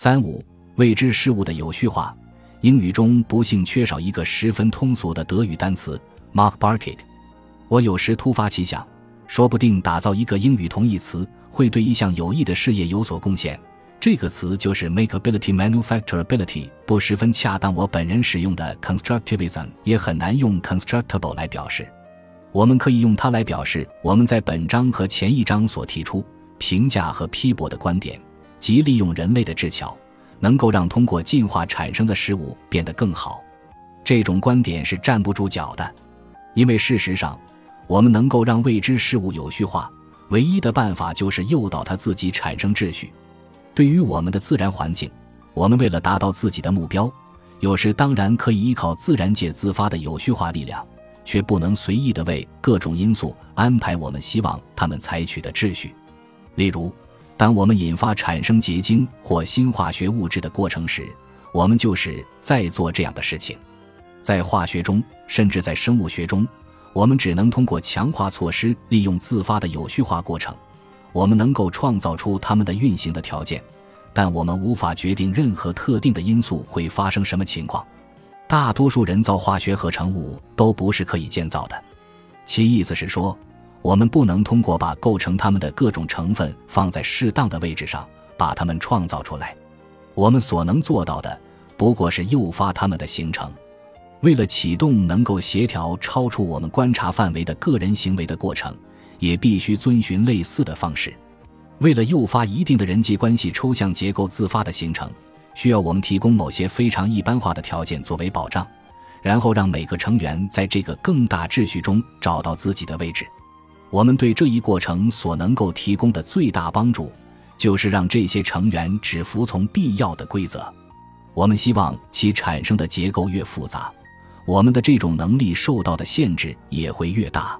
三五未知事物的有序化。英语中不幸缺少一个十分通俗的德语单词 Mark Barkett。我有时突发奇想，说不定打造一个英语同义词会对一项有益的事业有所贡献。这个词就是 makeability、manufacturability，不十分恰当。我本人使用的 constructivism 也很难用 constructible 来表示。我们可以用它来表示我们在本章和前一章所提出评价和批驳的观点，即利用人类的智巧，能够让通过进化产生的事物变得更好。这种观点是站不住脚的，因为事实上，我们能够让未知事物有序化，唯一的办法就是诱导它自己产生秩序。对于我们的自然环境，我们为了达到自己的目标，有时当然可以依靠自然界自发的有序化力量，却不能随意的为各种因素安排我们希望他们采取的秩序。例如，当我们引发产生结晶或新化学物质的过程时，我们就是在做这样的事情。在化学中，甚至在生物学中，我们只能通过强化措施，利用自发的有序化过程。我们能够创造出它们的运行的条件，但我们无法决定任何特定的因素会发生什么情况。大多数人造化学合成物都不是可以建造的，其意思是说，我们不能通过把构成它们的各种成分放在适当的位置上，把它们创造出来。我们所能做到的，不过是诱发它们的形成。为了启动能够协调超出我们观察范围的个人行为的过程。也必须遵循类似的方式。为了诱发一定的人际关系抽象结构自发的形成，需要我们提供某些非常一般化的条件作为保障，然后让每个成员在这个更大秩序中找到自己的位置。我们对这一过程所能够提供的最大帮助，就是让这些成员只服从必要的规则。我们希望其产生的结构越复杂，我们的这种能力受到的限制也会越大。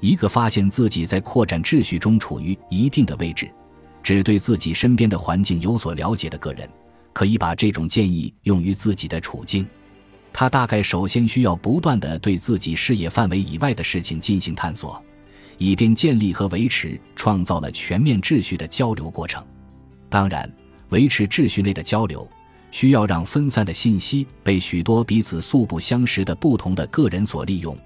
一个发现自己在扩展秩序中处于一定的位置，只对自己身边的环境有所了解的个人，可以把这种建议用于自己的处境。他大概首先需要不断地对自己视野范围以外的事情进行探索，以便建立和维持创造了全面秩序的交流过程。当然，维持秩序内的交流，需要让分散的信息被许多彼此素不相识的不同的个人所利用。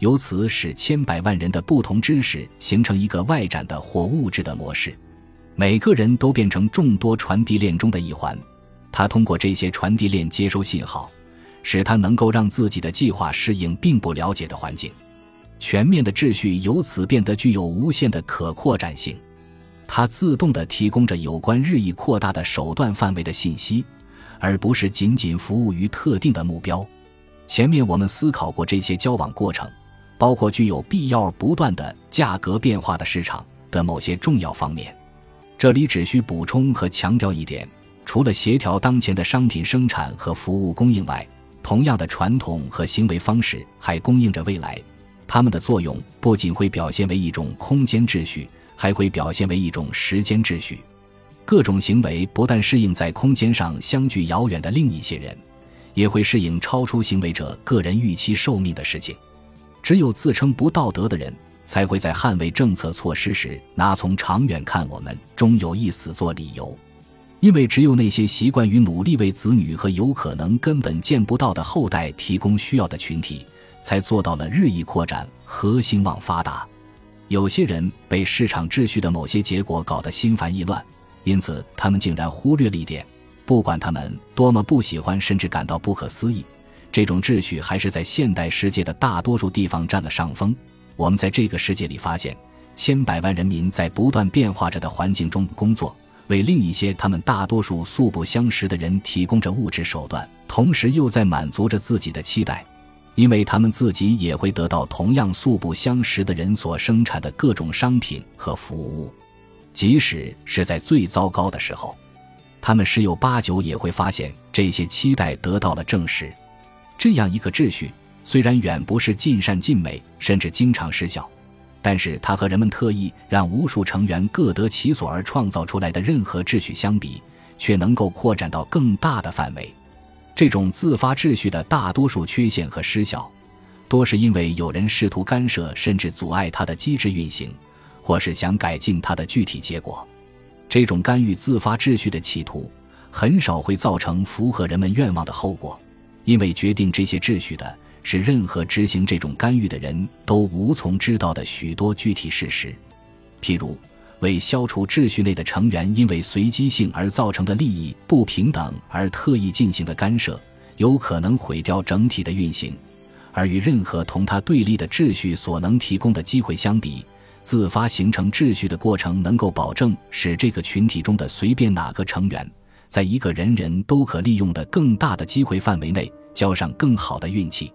由此使千百万人的不同知识形成一个外展的或物质的模式，每个人都变成众多传递链中的一环。他通过这些传递链接收信号，使他能够让自己的计划适应并不了解的环境。全面的秩序由此变得具有无限的可扩展性。它自动地提供着有关日益扩大的手段范围的信息，而不是仅仅服务于特定的目标。前面我们思考过这些交往过程。包括具有必要不断的价格变化的市场的某些重要方面，这里只需补充和强调一点：除了协调当前的商品生产和服务供应外，同样的传统和行为方式还供应着未来。它们的作用不仅会表现为一种空间秩序，还会表现为一种时间秩序。各种行为不但适应在空间上相距遥远的另一些人，也会适应超出行为者个人预期寿命的事情。只有自称不道德的人，才会在捍卫政策措施时拿从长远看我们终有一死做理由，因为只有那些习惯于努力为子女和有可能根本见不到的后代提供需要的群体，才做到了日益扩展和兴旺发达。有些人被市场秩序的某些结果搞得心烦意乱，因此他们竟然忽略了一点，不管他们多么不喜欢，甚至感到不可思议。这种秩序还是在现代世界的大多数地方占了上风。我们在这个世界里发现，千百万人民在不断变化着的环境中工作，为另一些他们大多数素不相识的人提供着物质手段，同时又在满足着自己的期待，因为他们自己也会得到同样素不相识的人所生产的各种商品和服务，即使是在最糟糕的时候，他们十有八九也会发现这些期待得到了证实。这样一个秩序，虽然远不是尽善尽美，甚至经常失效，但是它和人们特意让无数成员各得其所而创造出来的任何秩序相比，却能够扩展到更大的范围。这种自发秩序的大多数缺陷和失效，多是因为有人试图干涉甚至阻碍它的机制运行，或是想改进它的具体结果。这种干预自发秩序的企图。很少会造成符合人们愿望的后果，因为决定这些秩序的是任何执行这种干预的人都无从知道的许多具体事实，譬如为消除秩序内的成员因为随机性而造成的利益不平等而特意进行的干涉，有可能毁掉整体的运行。而与任何同它对立的秩序所能提供的机会相比，自发形成秩序的过程能够保证使这个群体中的随便哪个成员，在一个人人都可利用的更大的机会范围内交上更好的运气。